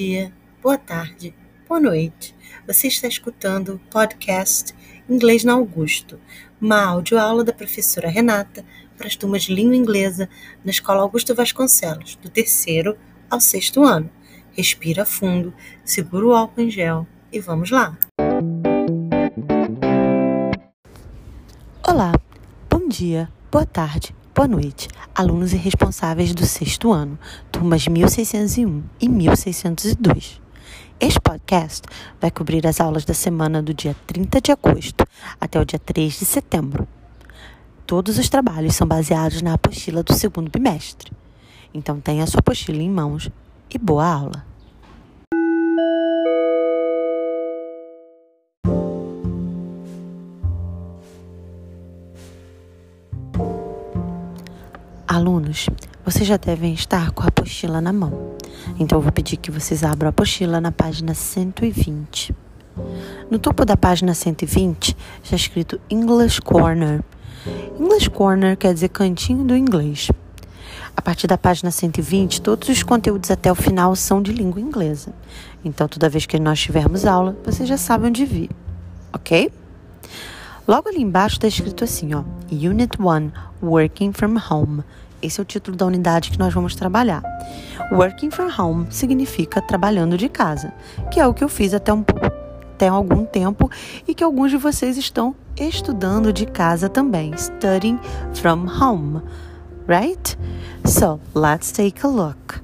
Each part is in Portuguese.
Dia, boa tarde, boa noite. Você está escutando o podcast Inglês na Augusto, uma audioaula da professora Renata para as turmas de língua inglesa na Escola Augusto Vasconcelos, do terceiro ao sexto ano. Respira fundo, segura o álcool em gel e vamos lá. Olá, bom dia, boa tarde, boa noite, alunos e responsáveis do sexto ano, turmas 1601 e 1602. Este podcast vai cobrir as aulas da semana do dia 30 de agosto até o dia 3 de setembro. Todos os trabalhos são baseados na apostila do segundo bimestre. Então tenha sua apostila em mãos e boa aula! Vocês já devem estar com a apostila na mão. Então eu vou pedir que vocês abram a apostila na página 120. No topo da página 120 está escrito English Corner. English Corner quer dizer cantinho do inglês. A partir da página 120, todos os conteúdos até o final são de língua inglesa. Então, toda vez que nós tivermos aula, vocês já sabem onde vir, ok? Logo ali embaixo está escrito assim, ó, Unit 1, Working from Home. Esse é o título da unidade que nós vamos trabalhar. Working from home significa trabalhando de casa, que é o que eu fiz até um até algum tempo e que alguns de vocês estão estudando de casa também, studying from home, right? So, let's take a look.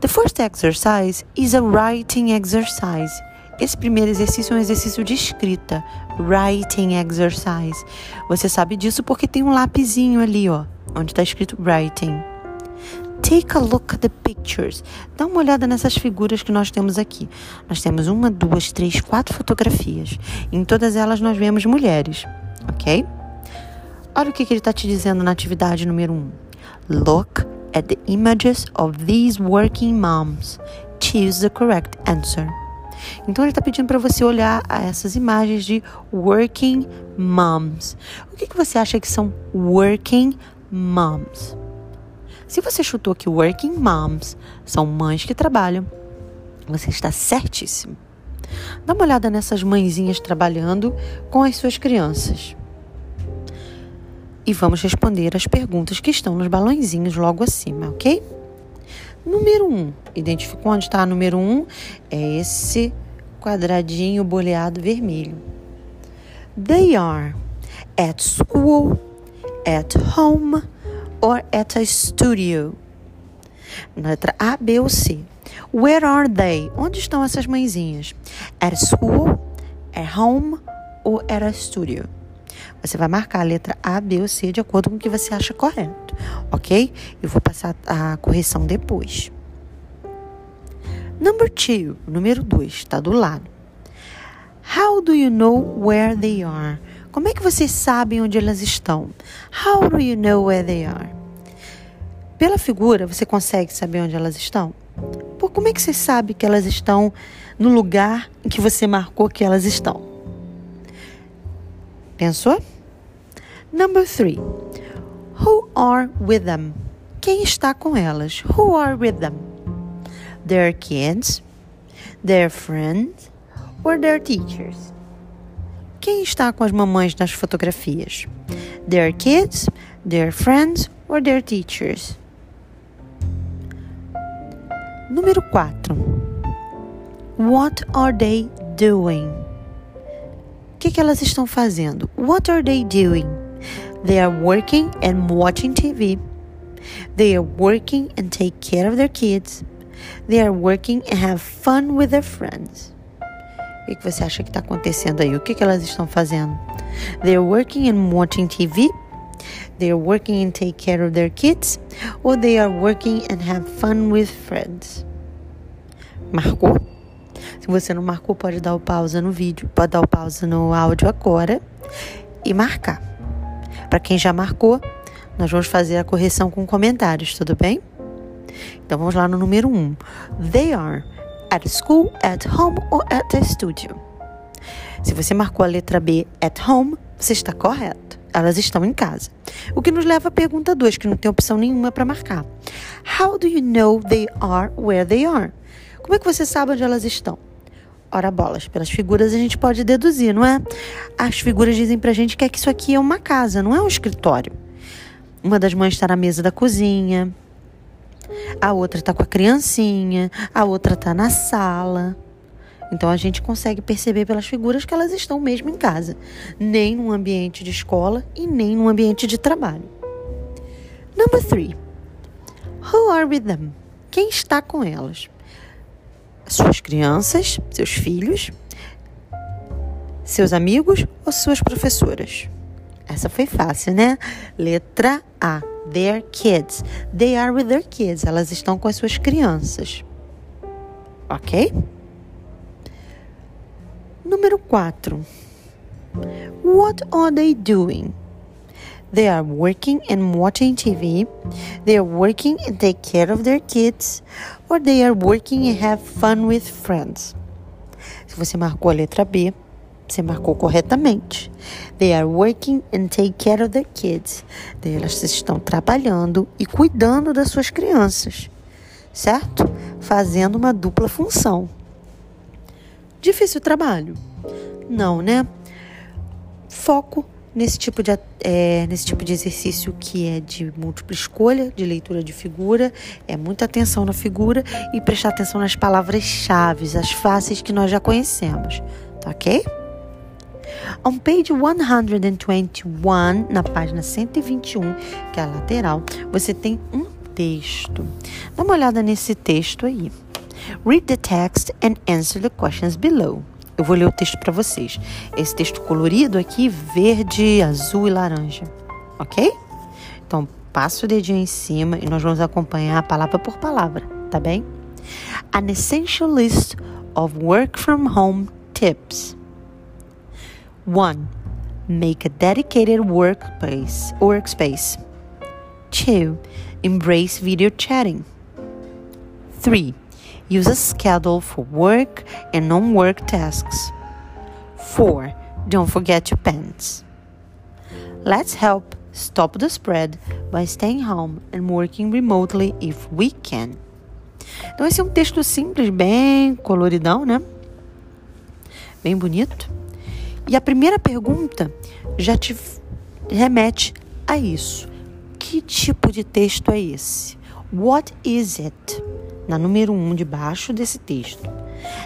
The first exercise is a writing exercise. Esse primeiro exercício é um exercício de escrita, writing exercise. Você sabe disso porque tem um lapisinho ali, ó, onde está escrito writing. Take a look at the pictures. Dá uma olhada nessas figuras que nós temos aqui. Nós temos uma, duas, três, quatro fotografias. Em todas elas nós vemos mulheres, ok? Olha o que, que ele está te dizendo na atividade número um. Look at the images of these working moms. Choose the correct answer. Então ele está pedindo para você olhar essas imagens de working moms. O que, que você acha que são working moms? Se você chutou que working moms são mães que trabalham, você está certíssimo. Dá uma olhada nessas mãezinhas trabalhando com as suas crianças. E vamos responder as perguntas que estão nos balãozinhos logo acima, ok? Número 1. Um. Identificou onde está o número 1? Um? É esse quadradinho boleado vermelho. They are at school, at home or at a studio. Letra A, B ou C. Where are they? Onde estão essas mãezinhas? At school, at home ou at a studio? Você vai marcar a letra A, B ou C de acordo com o que você acha correto, ok? Eu vou passar a correção depois. Number two, número 2, está do lado. How do you know where they are? Como é que vocês sabem onde elas estão? How do you know where they are? Pela figura, você consegue saber onde elas estão? Por como é que você sabe que elas estão no lugar em que você marcou que elas estão? Pensou? Number three. Who are with them? Quem está com elas? Who are with them? Their kids, their friends, or their teachers? Quem está com as mamães nas fotografias? Their kids, their friends, or their teachers? Número 4. What are they doing? O que, que elas estão fazendo? What are they doing? They are working and watching TV. They are working and take care of their kids. They are working and have fun with their friends. O que você acha que está acontecendo aí? O que, que elas estão fazendo? They are working and watching TV. They are working and take care of their kids. Or they are working and have fun with friends. Marcou? Se você não marcou, pode dar o pausa no vídeo, pode dar o pausa no áudio agora e marcar. Para quem já marcou, nós vamos fazer a correção com comentários, tudo bem? Então vamos lá no número 1. Um. They are at school, at home or at a studio. Se você marcou a letra B, at home, você está correto. elas estão em casa. O que nos leva à pergunta 2, que não tem opção nenhuma para marcar. How do you know they are where they are? Como é que você sabe onde elas estão? Ora bolas, pelas figuras a gente pode deduzir, não é? As figuras dizem pra gente que, é que isso aqui é uma casa, não é um escritório. Uma das mães está na mesa da cozinha, a outra está com a criancinha, a outra está na sala. Então a gente consegue perceber pelas figuras que elas estão mesmo em casa, nem num ambiente de escola e nem num ambiente de trabalho. Number three. Who are with them? Quem está com elas? suas crianças, seus filhos, seus amigos ou suas professoras? Essa foi fácil, né? Letra A. Their kids. They are with their kids. Elas estão com as suas crianças. Ok? Número 4. What are they doing? They are working and watching TV. They are working and take care of their kids. Or they are working and have fun with friends. Se você marcou a letra B, você marcou corretamente. They are working and take care of their kids. Elas estão trabalhando e cuidando das suas crianças, certo? Fazendo uma dupla função. Difícil trabalho? Não, né? Foco nesse tipo de, é, nesse tipo de exercício que é de múltipla escolha, de leitura de figura, é muita atenção na figura e prestar atenção nas palavras-chave, as fáceis que nós já conhecemos, tá ok? On page 121, na página 121, que é a lateral, você tem um texto. Dá uma olhada nesse texto aí. Read the text and answer the questions below. Eu vou ler o texto para vocês. Esse texto colorido aqui, verde, azul e laranja. Ok? Então, passa o dedinho em cima e nós vamos acompanhar palavra por palavra, tá bem? An essential list of work from home tips. 1. Make a dedicated workplace, workspace. 2. Embrace video chatting. 3. Use a schedule for work and non work tasks. 4. Don't forget your pants. Let's help stop the spread by staying home and working remotely if we can. Então, esse é um texto simples, bem coloridão, né? Bem bonito. E a primeira pergunta já te remete a isso. Que tipo de texto é esse? What is it? na número 1 um, debaixo desse texto.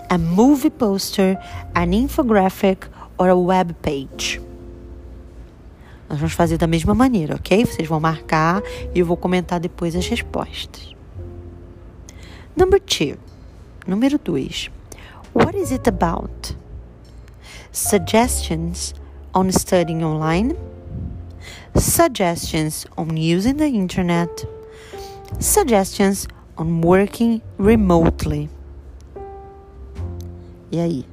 A movie poster, an infographic or a web page. Nós vamos fazer da mesma maneira, ok? Vocês vão marcar e eu vou comentar depois as respostas. Number two. Número 2. What is it about? Suggestions on studying online. Suggestions on using the internet. Suggestions on working remotely. E aí,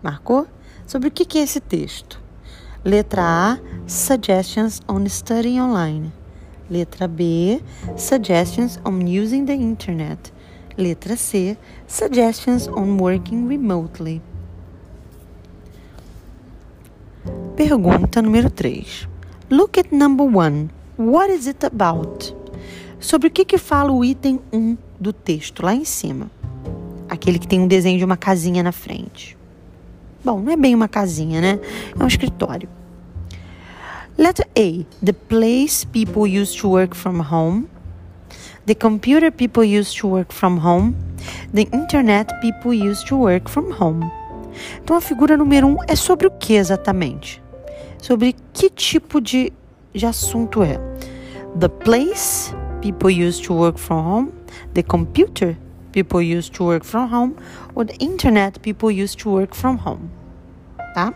marcou? Sobre o que é esse texto? Letra A, Suggestions on Studying Online. Letra B, Suggestions on Using the Internet. Letra C, Suggestions on Working Remotely. Pergunta número 3. Look at number 1. What is it about? Sobre o que, que fala o item 1 do texto, lá em cima. Aquele que tem um desenho de uma casinha na frente. Bom, não é bem uma casinha, né? É um escritório. Letter A. The place people use to work from home. The computer people use to work from home. The internet people use to work from home. Então a figura número um é sobre o que exatamente? Sobre que tipo de, de assunto é? The place people use to work from home the computer people use to work from home or the internet people use to work from home, tá?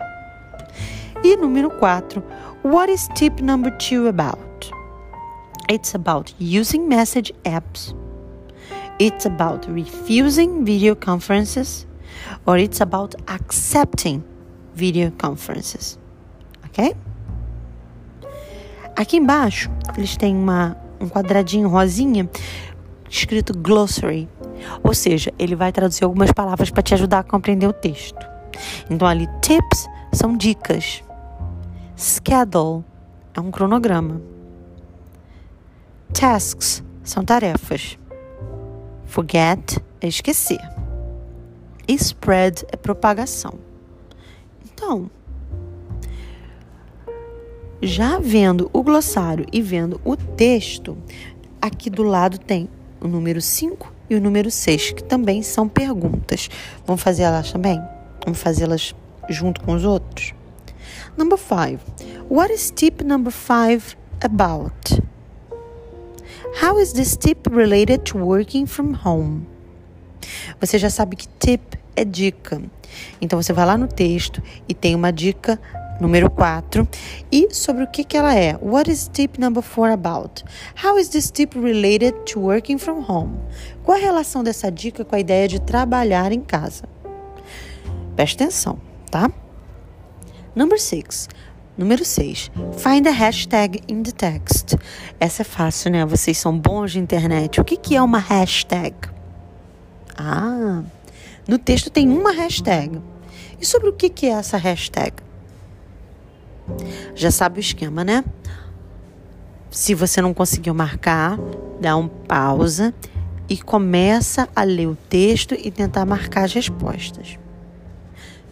E número 4, what is tip number 2 about? It's about using message apps. It's about refusing video conferences or it's about accepting video conferences. OK? Aqui embaixo, eles têm uma, um quadradinho rosinha escrito glossary, ou seja, ele vai traduzir algumas palavras para te ajudar a compreender o texto. Então ali tips são dicas. Schedule é um cronograma. Tasks são tarefas. Forget é esquecer. Spread é propagação. Então, já vendo o glossário e vendo o texto, aqui do lado tem o número 5 e o número 6, que também são perguntas. Vamos fazer elas também? Vamos fazê-las junto com os outros? Number 5. What is tip number 5 about? How is this tip related to working from home? Você já sabe que tip é dica. Então você vai lá no texto e tem uma dica número 4 e sobre o que, que ela é. What is tip number 4 about? How is this tip related to working from home? Qual a relação dessa dica com a ideia de trabalhar em casa? Preste atenção, tá? Number 6. Número 6. Find a hashtag in the text. Essa é fácil, né? Vocês são bons de internet. O que, que é uma hashtag? Ah, no texto tem uma hashtag. E sobre o que, é essa hashtag? Já sabe o esquema, né? Se você não conseguiu marcar, dá um pausa e começa a ler o texto e tentar marcar as respostas.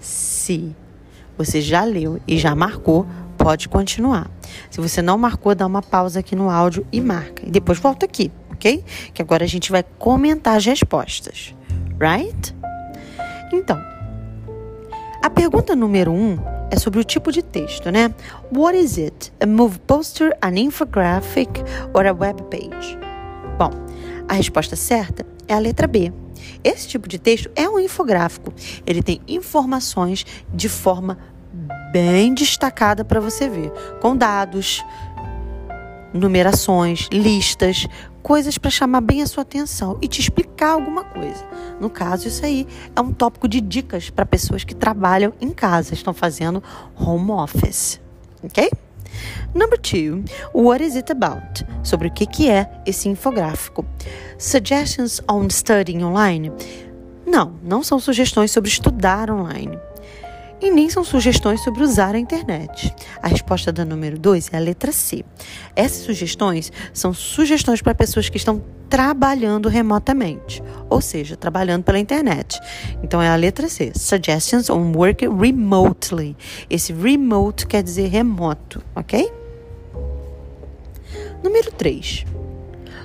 Se você já leu e já marcou, pode continuar. Se você não marcou, dá uma pausa aqui no áudio e marca. E depois volta aqui, ok? Que agora a gente vai comentar as respostas. Right? Então, a pergunta número um é sobre o tipo de texto, né? What is it? A move poster, an infographic or a web page? Bom, a resposta certa é a letra B. Esse tipo de texto é um infográfico. Ele tem informações de forma bem destacada para você ver, com dados, numerações, listas, coisas para chamar bem a sua atenção e te explicar alguma coisa. No caso, isso aí é um tópico de dicas para pessoas que trabalham em casa, estão fazendo home office. Ok? Number two, what is it about? Sobre o que, que é esse infográfico. Suggestions on studying online? Não, não são sugestões sobre estudar online e nem são sugestões sobre usar a internet. A resposta da número 2 é a letra C. Essas sugestões são sugestões para pessoas que estão trabalhando remotamente, ou seja, trabalhando pela internet. Então é a letra C. Suggestions on work remotely. Esse remote quer dizer remoto, ok? Número 3.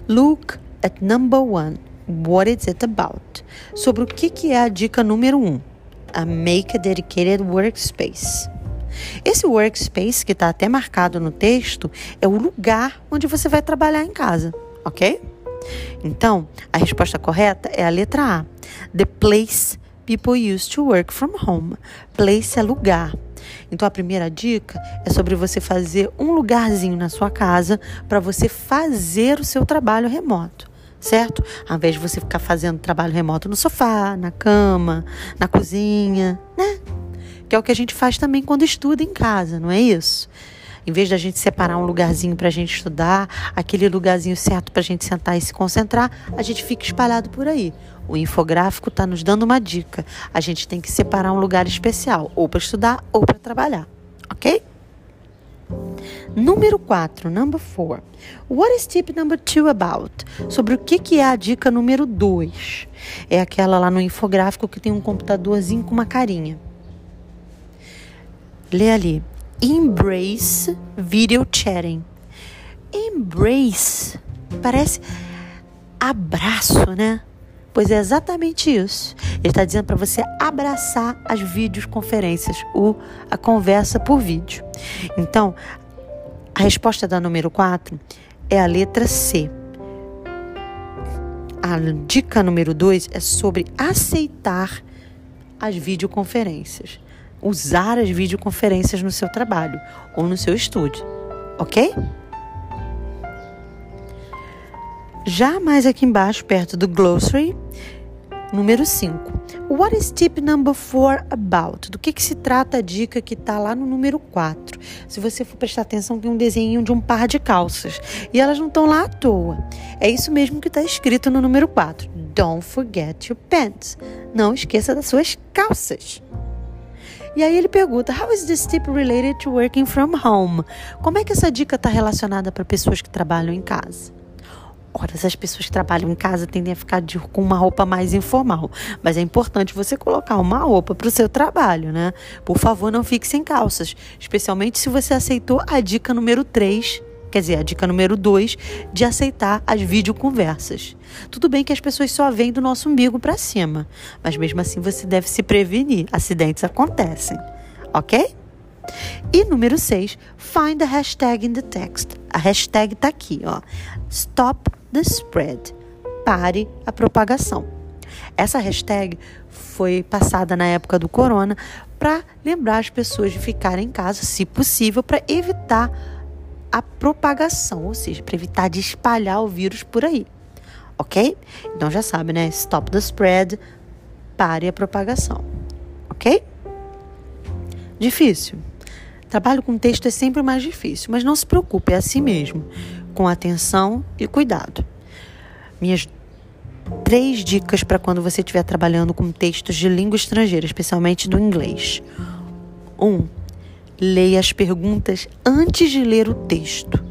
Look at number one. What is it about? Sobre o que, que é a dica número 1. Um a Make a Dedicated Workspace. Esse workspace, que está até marcado no texto, é o lugar onde você vai trabalhar em casa, ok? Então, a resposta correta é a letra A. The place people use to work from home. Place é lugar. Então, a primeira dica é sobre você fazer um lugarzinho na sua casa para você fazer o seu trabalho remoto certo? Ao invés de você ficar fazendo trabalho remoto no sofá, na cama, na cozinha, né? Que é o que a gente faz também quando estuda em casa, não é isso? Em vez da gente separar um lugarzinho para a gente estudar, aquele lugarzinho certo para a gente sentar e se concentrar, a gente fica espalhado por aí. O infográfico está nos dando uma dica. A gente tem que separar um lugar especial, ou para estudar ou para trabalhar, ok? Número 4, number 4. What is tip number 2 about? Sobre o que, que é a dica número 2? É aquela lá no infográfico que tem um computadorzinho com uma carinha. Lê ali. Embrace video chatting. Embrace. Parece abraço, né? Pois é exatamente isso. Ele está dizendo para você abraçar as videoconferências, o, a conversa por vídeo. Então, a resposta da número 4 é a letra C. A dica número 2 é sobre aceitar as videoconferências. Usar as videoconferências no seu trabalho ou no seu estúdio. Ok? Já mais aqui embaixo, perto do glossary, número 5. What is tip number 4 about? Do que, que se trata a dica que está lá no número 4? Se você for prestar atenção, tem um desenho de um par de calças. E elas não estão lá à toa. É isso mesmo que está escrito no número 4. Don't forget your pants. Não esqueça das suas calças. E aí ele pergunta: How is this tip related to working from home? Como é que essa dica está relacionada para pessoas que trabalham em casa? Ora, essas pessoas que trabalham em casa tendem a ficar de, com uma roupa mais informal. Mas é importante você colocar uma roupa para o seu trabalho, né? Por favor, não fique sem calças. Especialmente se você aceitou a dica número 3 quer dizer, a dica número 2, de aceitar as videoconversas. Tudo bem que as pessoas só vêm do nosso umbigo para cima, mas mesmo assim você deve se prevenir, acidentes acontecem, ok? E número 6, find the hashtag in the text. A hashtag está aqui, ó. Stop the spread. Pare a propagação. Essa hashtag foi passada na época do corona para lembrar as pessoas de ficarem em casa, se possível, para evitar a propagação, ou seja, para evitar de espalhar o vírus por aí. Ok? Então já sabe, né? Stop the spread, pare a propagação. Ok? Difícil. Trabalho com texto é sempre mais difícil, mas não se preocupe, é assim mesmo, com atenção e cuidado. Minhas três dicas para quando você estiver trabalhando com textos de língua estrangeira, especialmente do inglês. Um, leia as perguntas antes de ler o texto.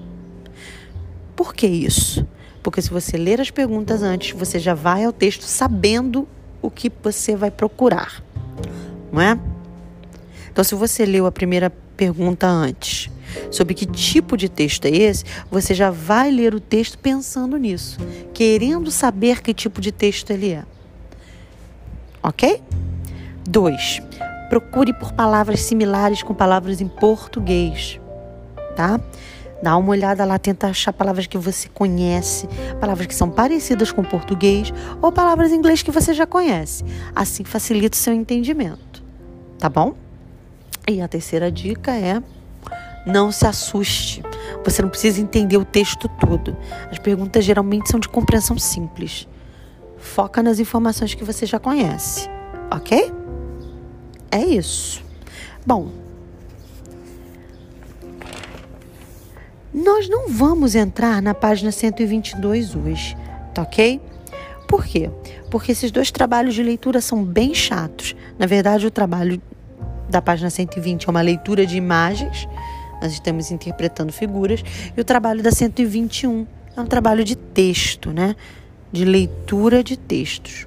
Por que isso? Porque se você ler as perguntas antes, você já vai ao texto sabendo o que você vai procurar, não é? Então, se você leu a primeira pergunta antes, sobre que tipo de texto é esse, você já vai ler o texto pensando nisso, querendo saber que tipo de texto ele é. Ok? 2. Procure por palavras similares com palavras em português, tá? Dá uma olhada lá, tenta achar palavras que você conhece, palavras que são parecidas com português ou palavras em inglês que você já conhece. Assim facilita o seu entendimento, tá bom? E a terceira dica é não se assuste. Você não precisa entender o texto todo. As perguntas geralmente são de compreensão simples. Foca nas informações que você já conhece, ok? É isso. Bom, nós não vamos entrar na página 122 hoje, tá ok? Por quê? Porque esses dois trabalhos de leitura são bem chatos. Na verdade, o trabalho da página 120 é uma leitura de imagens, nós estamos interpretando figuras, e o trabalho da 121 é um trabalho de texto, né? De leitura de textos.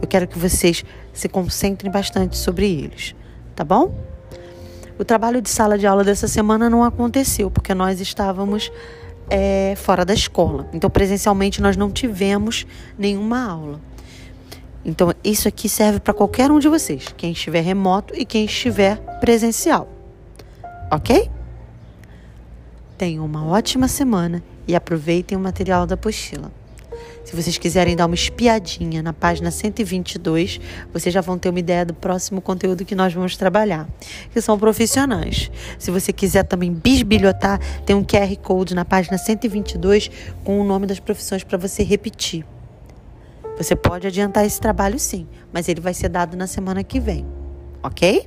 Eu quero que vocês se concentrem bastante sobre eles, tá bom? O trabalho de sala de aula dessa semana não aconteceu porque nós estávamos é, fora da escola. Então, presencialmente, nós não tivemos nenhuma aula. Então, isso aqui serve para qualquer um de vocês, quem estiver remoto e quem estiver presencial. Ok? Tenham uma ótima semana e aproveitem o material da apostila. Se vocês quiserem dar uma espiadinha na página 122, vocês já vão ter uma ideia do próximo conteúdo que nós vamos trabalhar, que são profissionais. Se você quiser também bisbilhotar, tem um QR Code na página 122 com o nome das profissões para você repetir. Você pode adiantar esse trabalho sim, mas ele vai ser dado na semana que vem, ok?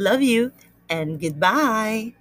Love you and goodbye.